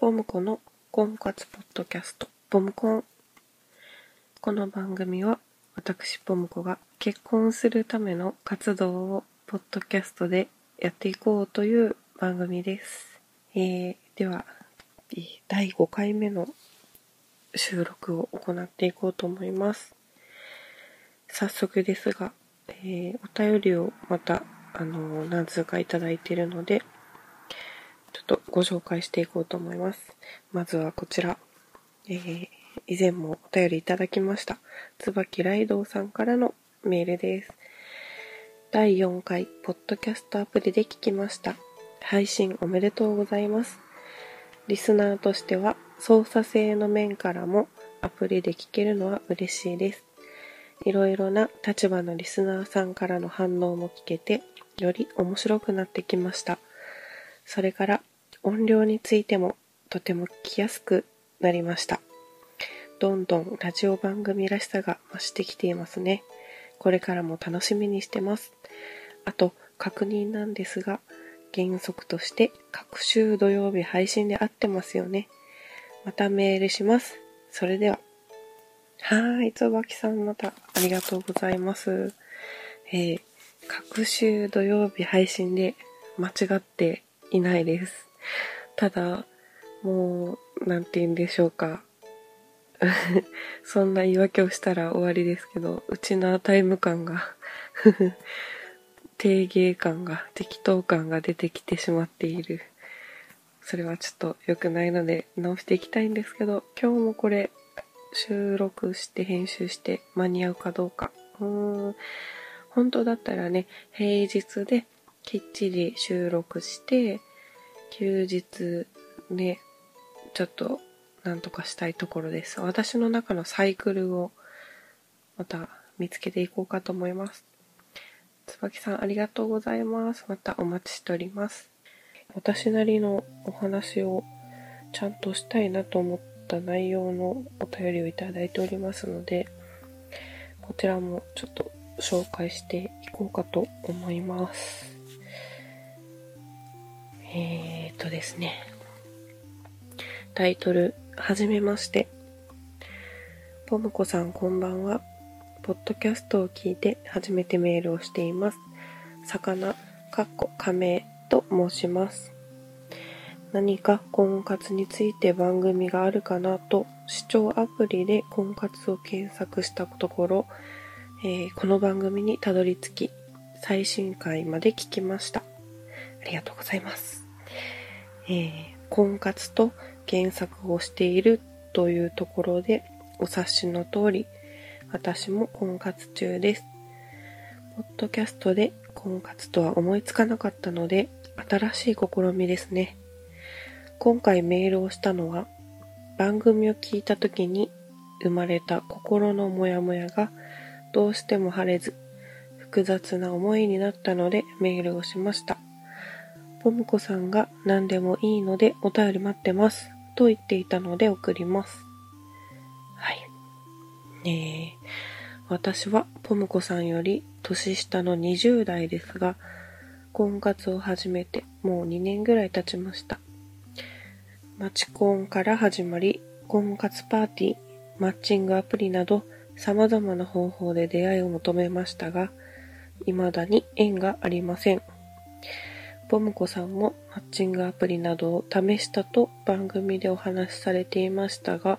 ポムコの婚活ポッドキャスト、ポムコン。この番組は、私ポムコが結婚するための活動をポッドキャストでやっていこうという番組です。えー、では、第5回目の収録を行っていこうと思います。早速ですが、えー、お便りをまた、あの、何通かいただいているので、ちょっとご紹介していこうと思います。まずはこちら。えー、以前もお便りいただきました。椿ライドさんからのメールです。第4回、ポッドキャストアプリで聞きました。配信おめでとうございます。リスナーとしては、操作性の面からもアプリで聞けるのは嬉しいです。いろいろな立場のリスナーさんからの反応も聞けて、より面白くなってきました。それから音量についてもとても聞きやすくなりました。どんどんラジオ番組らしさが増してきていますね。これからも楽しみにしてます。あと、確認なんですが、原則として各週土曜日配信で合ってますよね。またメールします。それでは。はーい、椿さんまたありがとうございます。えー、各週土曜日配信で間違っていないです。ただ、もう、なんて言うんでしょうか。そんな言い訳をしたら終わりですけど、うちのタイム感が 低芸感が、適当感が出てきてしまっている。それはちょっと良くないので直していきたいんですけど、今日もこれ収録して編集して間に合うかどうか。うーん。本当だったらね、平日できっちり収録して、休日ね、ちょっとなんとかしたいところです。私の中のサイクルをまた見つけていこうかと思います。椿さんありがとうございます。またお待ちしております。私なりのお話をちゃんとしたいなと思った内容のお便りをいただいておりますので、こちらもちょっと紹介していこうかと思います。えー、っとですね。タイトル、はじめまして。ポムコさんこんばんは。ポッドキャストを聞いて初めてメールをしています。魚、かっこ仮名と申します。何か婚活について番組があるかなと視聴アプリで婚活を検索したところ、えー、この番組にたどり着き最新回まで聞きました。ありがとうございます。えー、婚活と検索をしているというところでお察しの通り、私も婚活中です。ポッドキャストで婚活とは思いつかなかったので、新しい試みですね。今回メールをしたのは、番組を聞いた時に生まれた心のモヤモヤがどうしても晴れず、複雑な思いになったのでメールをしました。ポムコさんが何でもいいのでお便り待ってます。と言っていたので送ります。はい。ねえ、私はポムコさんより年下の20代ですが、婚活を始めてもう2年ぐらい経ちました。マチコンから始まり、婚活パーティー、マッチングアプリなど様々な方法で出会いを求めましたが、未だに縁がありません。ボムコさんもマッチングアプリなどを試したと番組でお話しされていましたが、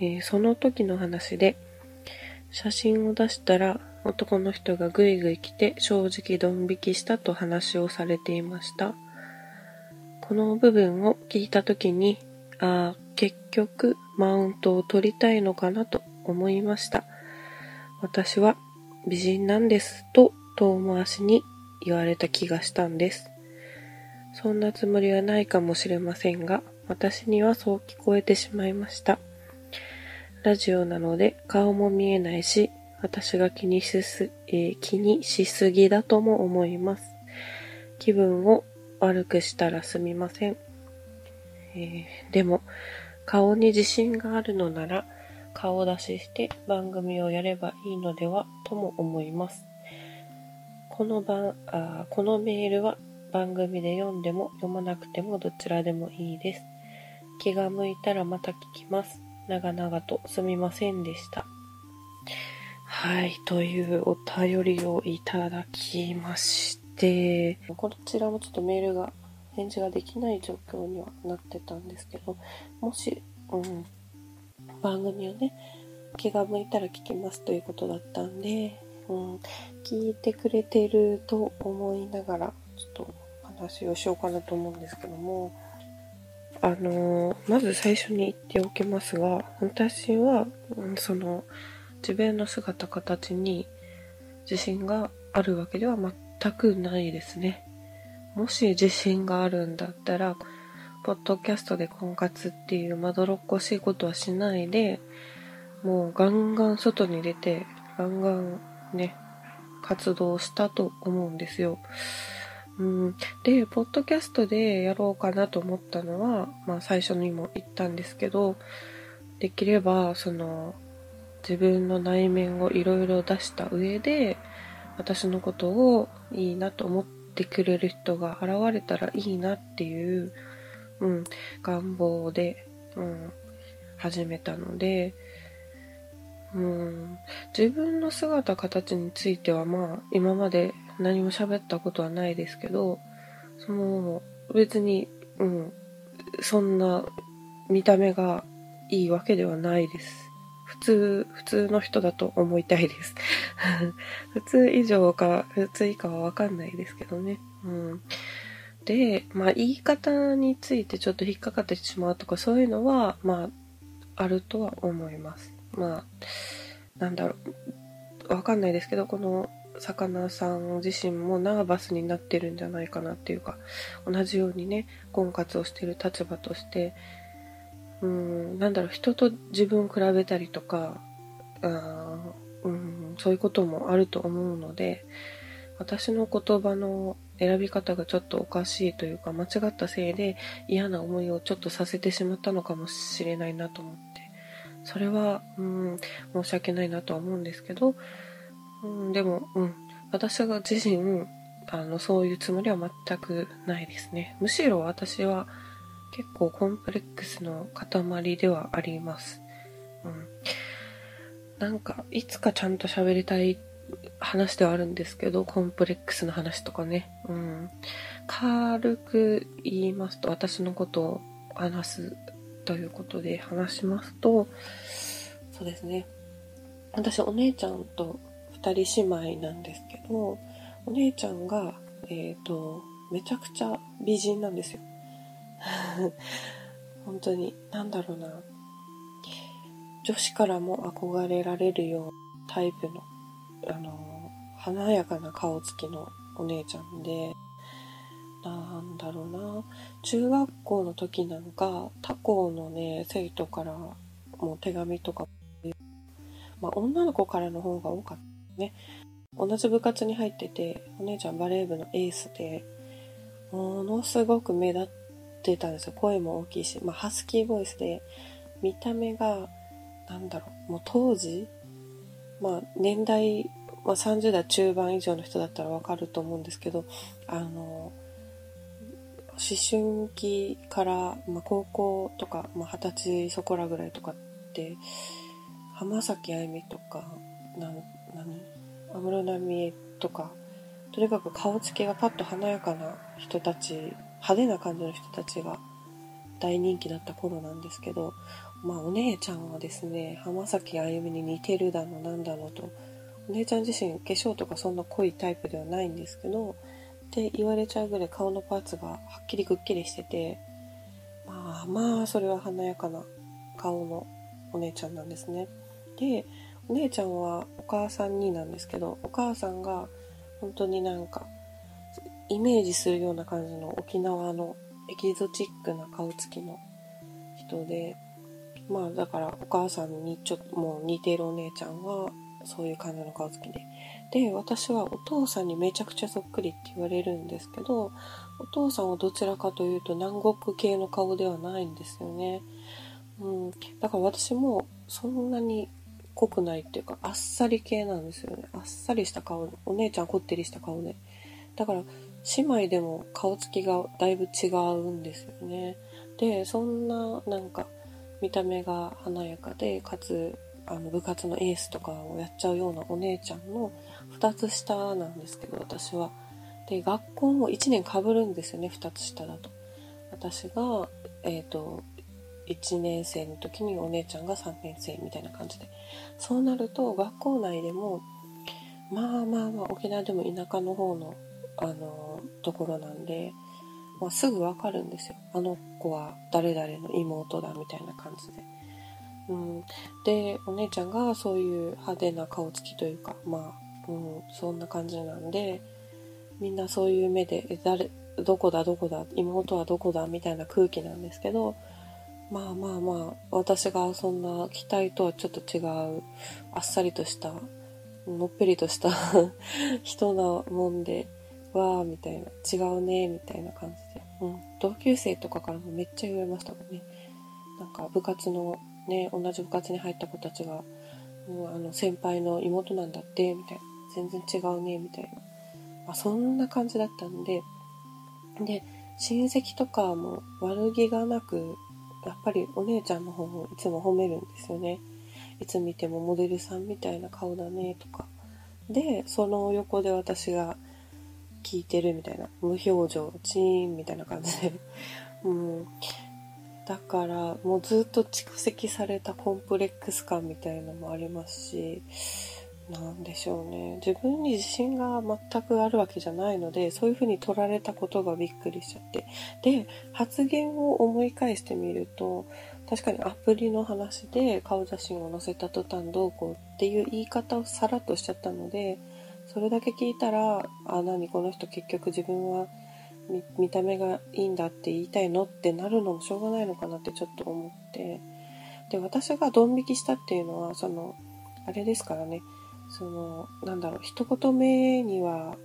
えー、その時の話で、写真を出したら男の人がぐいぐい来て正直ドン引きしたと話をされていました。この部分を聞いた時に、ああ、結局マウントを取りたいのかなと思いました。私は美人なんですと遠回しに言われた気がしたんです。そんなつもりはないかもしれませんが、私にはそう聞こえてしまいました。ラジオなので顔も見えないし、私が気にしす、えー、気にしすぎだとも思います。気分を悪くしたらすみません。えー、でも、顔に自信があるのなら、顔出しして番組をやればいいのではとも思います。この番あこのメールは番組で読んでも読まなくてもどちらでもいいです。気が向いたらまた聞きます。長々とすみませんでした。はい、というお便りをいただきまして、こちらもちょっとメールが、返事ができない状況にはなってたんですけど、もし、うん、番組をね、気が向いたら聞きますということだったんで、うん、聞いてくれてると思いながら、ちょっと話をしようかなと思うんですけども、あの、まず最初に言っておきますが、私は、その、自分の姿形に自信があるわけでは全くないですね。もし自信があるんだったら、ポッドキャストで婚活っていうまどろっこしいことはしないで、もうガンガン外に出て、ガンガンね、活動したと思うんですよ。うん、で、ポッドキャストでやろうかなと思ったのは、まあ最初にも言ったんですけど、できれば、その、自分の内面をいろいろ出した上で、私のことをいいなと思ってくれる人が現れたらいいなっていう、うん、願望で、うん、始めたので、うん、自分の姿形についてはまあ今まで何も喋ったことはないですけど、その別に、うん、そんな見た目がいいわけではないです。普通、普通の人だと思いたいです。普通以上か普通以下はわかんないですけどね。うん。で、まあ言い方についてちょっと引っかかってしまうとかそういうのは、まあ、あるとは思います。まあ、なんだろう、わかんないですけど、この魚さん自身もナーバスになってるんじゃないかなっていうか、同じようにね、婚活をしてる立場として、うん、なんだろう、人と自分を比べたりとか、あうん、そういうこともあると思うので、私の言葉の選び方がちょっとおかしいというか、間違ったせいで嫌な思いをちょっとさせてしまったのかもしれないなと思って、それは、うん、申し訳ないなとは思うんですけど、うん、でも、うん、私が自身、あの、そういうつもりは全くないですね。むしろ私は結構コンプレックスの塊ではあります。うん。なんか、いつかちゃんと喋りたい話ではあるんですけど、コンプレックスの話とかね。うん。軽く言いますと、私のことを話すということで話しますと、そうですね。私、お姉ちゃんと二人姉妹なんですけど、お姉ちゃんが、えっ、ー、と、めちゃくちゃ美人なんですよ。本当に、なんだろうな。女子からも憧れられるようなタイプの、あの、華やかな顔つきのお姉ちゃんで、なんだろうな。中学校の時なんか、他校のね、生徒からもう手紙とか、まあ女の子からの方が多かったね。同じ部活に入ってて、お姉ちゃんバレー部のエースで、ものすごく目立ってたんですよ。声も大きいし、まあハスキーボイスで、見た目が、なんだろう、もう当時、まあ年代、まあ30代中盤以上の人だったらわかると思うんですけど、あの、思春期から、まあ、高校とか、まあ、二十歳そこらぐらいとかって、浜崎あゆみとか、な、なに安室奈美恵とか、とにかく顔つきがパッと華やかな人たち、派手な感じの人たちが大人気だった頃なんですけど、まあお姉ちゃんはですね、浜崎あゆみに似てるだのなんだのと、お姉ちゃん自身化粧とかそんな濃いタイプではないんですけど、って言われちゃうぐらい顔のパーツがはっきりくっきりしてて、まあまあ、それは華やかな顔のお姉ちゃんなんですね。で、お姉ちゃんはお母さんになんですけど、お母さんが本当になんか、イメージするような感じの沖縄のエキゾチックな顔つきの人で、まあだからお母さんにちょっともう似てるお姉ちゃんはそういう感じの顔つきで。で、私はお父さんにめちゃくちゃそっくりって言われるんですけど、お父さんはどちらかというと南国系の顔ではないんですよね。うん。だから私もそんなに濃くないっていうか、あっさり系なんですよね。あっさりした顔。お姉ちゃんこってりした顔で。だから、姉妹でも顔つきがだいぶ違うんですよね。で、そんな、なんか、見た目が華やかで、かつ、あの、部活のエースとかをやっちゃうようなお姉ちゃんの2つ下なんですけど、私は。で、学校も1年被るんですよね、2つ下だと。私が、えっ、ー、と、1年生の時にお姉ちゃんが3年生みたいな感じで。そうなると、学校内でも、まあまあまあ、沖縄でも田舎の方の、あの、ところなんで、まあ、すぐわかるんですよ。あの子は誰々の妹だみたいな感じで。うん、で、お姉ちゃんがそういう派手な顔つきというか、まあ、うん、そんな感じなんで、みんなそういう目で、誰、どこだどこだ、妹はどこだみたいな空気なんですけど、まあまあまあ、私がそんな期待とはちょっと違う、あっさりとした、のっぺりとした 人なもんで、わーみたいな、違うねみたいな感じで。うん。同級生とかからもめっちゃ言われましたもんね。なんか部活のね、同じ部活に入った子たちが、もうあの先輩の妹なんだって、みたいな。全然違うね、みたいな。まあ、そんな感じだったんで、で、親戚とかも悪気がなく、やっぱりお姉ちゃんの方をいつも褒めるんですよね。いつ見てもモデルさんみたいな顔だねとか。で、その横で私が聞いてるみたいな。無表情、チーンみたいな感じで。うん。だから、もうずっと蓄積されたコンプレックス感みたいなのもありますし、なんでしょうね。自分に自信が全くあるわけじゃないので、そういう風に取られたことがびっくりしちゃって。で、発言を思い返してみると、確かにアプリの話で顔写真を載せた途端どうこうっていう言い方をさらっとしちゃったので、それだけ聞いたら、あ、何この人結局自分は見た目がいいんだって言いたいのってなるのもしょうがないのかなってちょっと思って。で、私がドン引きしたっていうのは、その、あれですからね、その、なんだろう、一言目には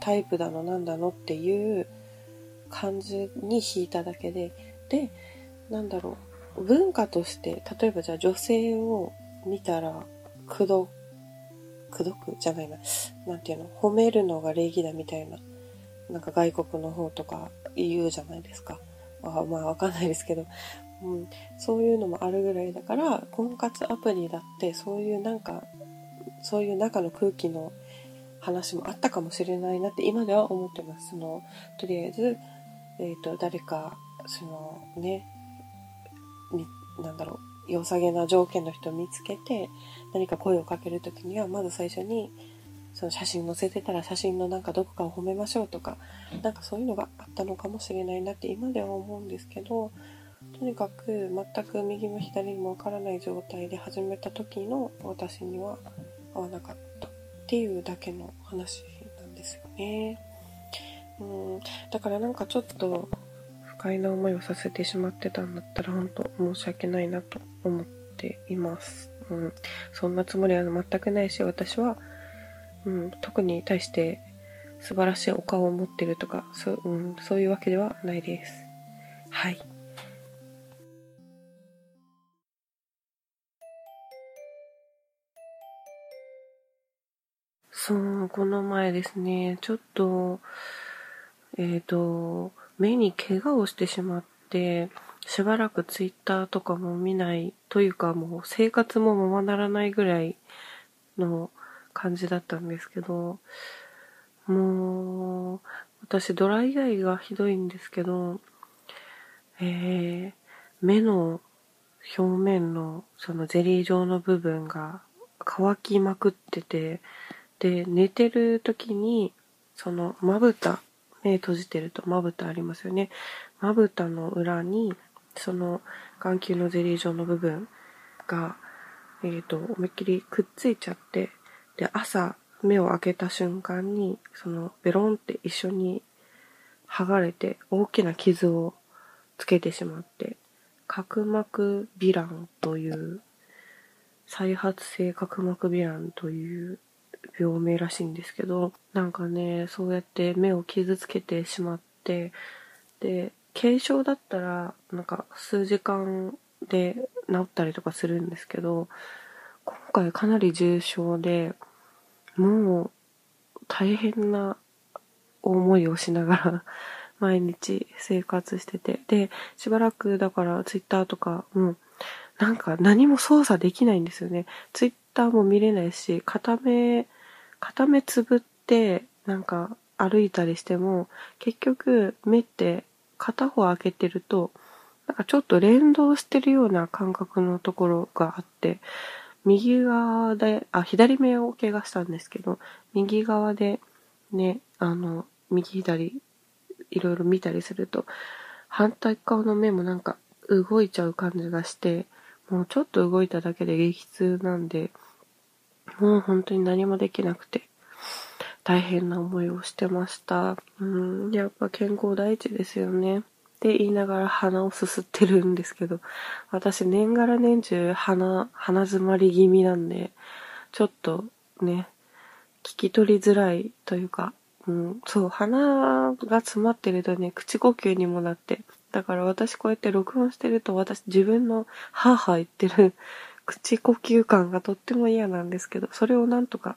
タイプだのなんだのっていう感じに引いただけで、で、なんだろう、文化として、例えばじゃあ女性を見たら、くどくどく？じゃないな。なんていうの？褒めるのが礼儀だみたいな。なんか外国の方とか言うじゃないですか。あまあわかんないですけど。うん、そういうのもあるぐらいだから、婚活アプリだってそういうなんか、そういう中の空気の話もあったかもしれないなって今では思ってます。その、とりあえず、え、ー、と、誰か、そのね、なんだろう、良さげな条件の人を見つけて、何か声をかけるときには、まず最初に、その写真載せてたら写真のなんかどこかを褒めましょうとか、なんかそういうのがあったのかもしれないなって今では思うんですけど、とにかく全く右も左もわからない状態で始めた時の私には合わなかったっていうだけの話なんですよね。うん、だからなんかちょっと不快な思いをさせてしまってたんだったら本当申し訳ないなと思っています。うん。そんなつもりは全くないし、私は、うん、特に対して素晴らしいお顔を持ってるとか、そう,、うん、そういうわけではないです。はい。そう、この前ですね、ちょっと、えっ、ー、と、目に怪我をしてしまって、しばらくツイッターとかも見ないというかもう生活もままならないぐらいの感じだったんですけど、もう、私ドライアイがひどいんですけど、えー、目の表面のそのゼリー状の部分が乾きまくってて、で、寝てる時に、そのまぶた、目閉じてるとまぶたありますよね。まぶたの裏にその眼球のゼリー状の部分が、えっ、ー、と、思いっきりくっついちゃって、で、朝目を開けた瞬間に、そのベロンって一緒に剥がれて大きな傷をつけてしまって、角膜ヴィランという、再発性角膜ヴィランという病名らしいんですけど、なんかね、そうやって目を傷つけてしまって、で、軽症だったら、なんか数時間で治ったりとかするんですけど、今回かなり重症で、もう大変な思いをしながら 毎日生活してて。で、しばらくだからツイッターとかもなんか何も操作できないんですよね。ツイッターも見れないし、片目、片目つぶってなんか歩いたりしても、結局目って片方開けてると、なんかちょっと連動してるような感覚のところがあって、右側で、あ、左目を怪我したんですけど、右側でね、あの、右左、いろいろ見たりすると、反対側の目もなんか動いちゃう感じがして、もうちょっと動いただけで激痛なんで、もう本当に何もできなくて、大変な思いをしてました。うん、やっぱ健康第一ですよね。って言いながら鼻をすすってるんですけど、私年がら年中鼻、鼻詰まり気味なんで、ちょっとね、聞き取りづらいというか、うん、そう、鼻が詰まってるとね、口呼吸にもなって、だから私こうやって録音してると私自分のハーハー言ってる口呼吸感がとっても嫌なんですけど、それをなんとか、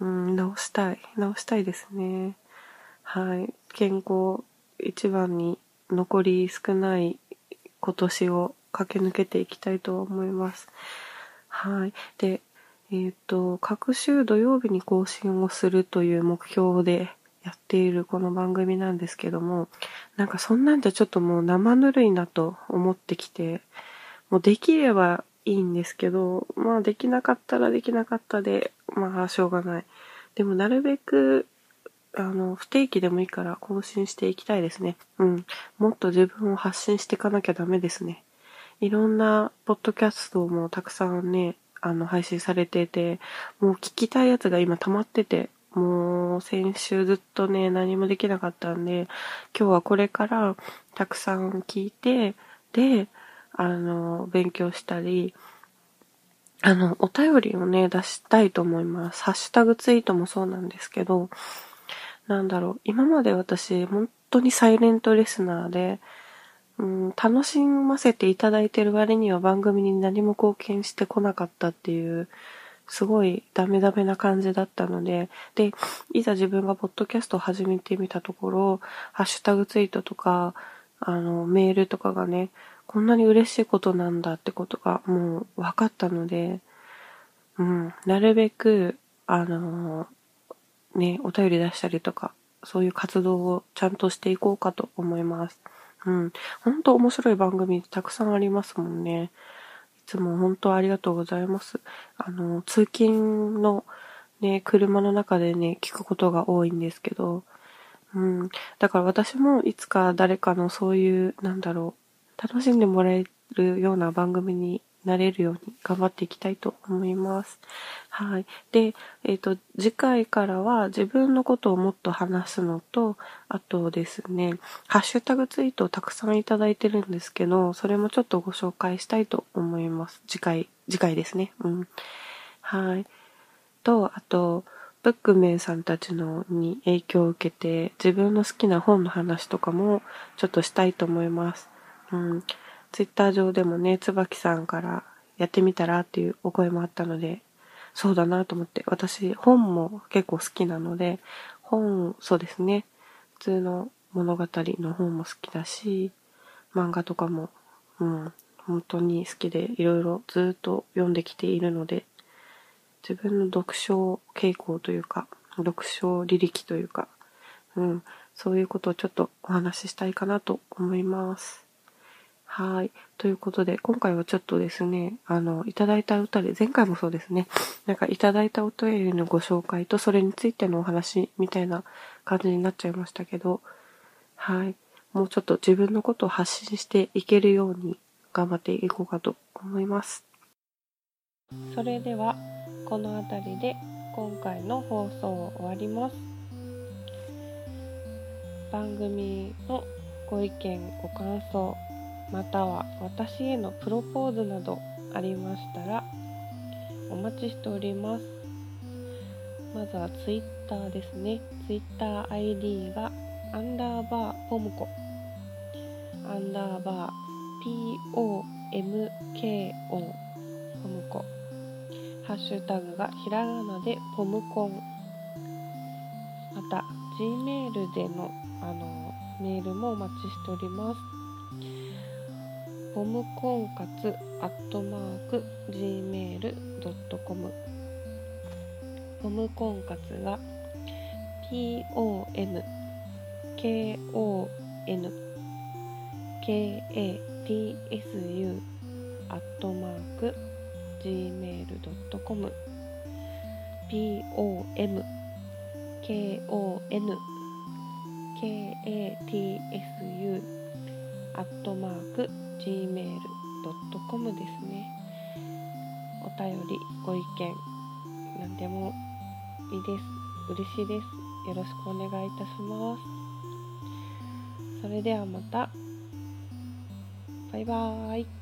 うん、直したい。直したいですね。はい。健康一番に残り少ない今年を駆け抜けていきたいと思います。はい。で、えっ、ー、と、各週土曜日に更新をするという目標でやっているこの番組なんですけども、なんかそんなんじゃちょっともう生ぬるいなと思ってきて、もうできればいいんですけど、まあできなかったらできなかったで、まあしょうがない。でもなるべく、あの、不定期でもいいから更新していきたいですね。うん。もっと自分を発信していかなきゃダメですね。いろんなポッドキャストもたくさんね、あの、配信されてて、もう聞きたいやつが今溜まってて、もう先週ずっとね、何もできなかったんで、今日はこれからたくさん聞いて、で、あの、勉強したり、あの、お便りをね、出したいと思います。ハッシュタグツイートもそうなんですけど、なんだろう、今まで私、本当にサイレントレスナーで、うん、楽しませていただいてる割には番組に何も貢献してこなかったっていう、すごいダメダメな感じだったので、で、いざ自分がポッドキャストを始めてみたところ、ハッシュタグツイートとか、あの、メールとかがね、こんなに嬉しいことなんだってことがもう分かったので、うん、なるべく、あのー、ね、お便り出したりとか、そういう活動をちゃんとしていこうかと思います。うん。ほんと面白い番組たくさんありますもんね。いつも本当ありがとうございます。あの、通勤のね、車の中でね、聞くことが多いんですけど、うん。だから私もいつか誰かのそういう、なんだろう、楽しんでもらえるような番組になれるように頑張っていきたいと思います。はい。で、えっ、ー、と、次回からは自分のことをもっと話すのと、あとですね、ハッシュタグツイートをたくさんいただいてるんですけど、それもちょっとご紹介したいと思います。次回、次回ですね。うん。はい。と、あと、ブックメンさんたちのに影響を受けて、自分の好きな本の話とかもちょっとしたいと思います。うん。ツイッター上でもね、椿さんからやってみたらっていうお声もあったので、そうだなと思って、私本も結構好きなので、本、そうですね、普通の物語の本も好きだし、漫画とかも、うん、本当に好きでいろいろずっと読んできているので、自分の読書傾向というか、読書履歴というか、うん、そういうことをちょっとお話ししたいかなと思います。はい。ということで、今回はちょっとですね、あの、いただいた歌で、前回もそうですね、なんかいただいたお便りのご紹介と、それについてのお話みたいな感じになっちゃいましたけど、はい。もうちょっと自分のことを発信していけるように頑張っていこうかと思います。それでは、この辺りで今回の放送を終わります。番組のご意見、ご感想、または私へのプロポーズなどありましたらお待ちしております。まずは Twitter ですね。TwitterID がアンダーバーポムコ。アンダーバー POMKO ポムコ。ハッシュタグがひらがなでポムコン。また Gmail でのあのメールもお待ちしております。ボム婚活アットマーク gmail.com ボム婚活が POM KON KATSU アットマーク gmail.com POM KON KATSU アットマーク gmail.com gmail.com ですね。お便りご意見何でもいいです。嬉しいです。よろしくお願いいたします。それではまた。バイバーイ。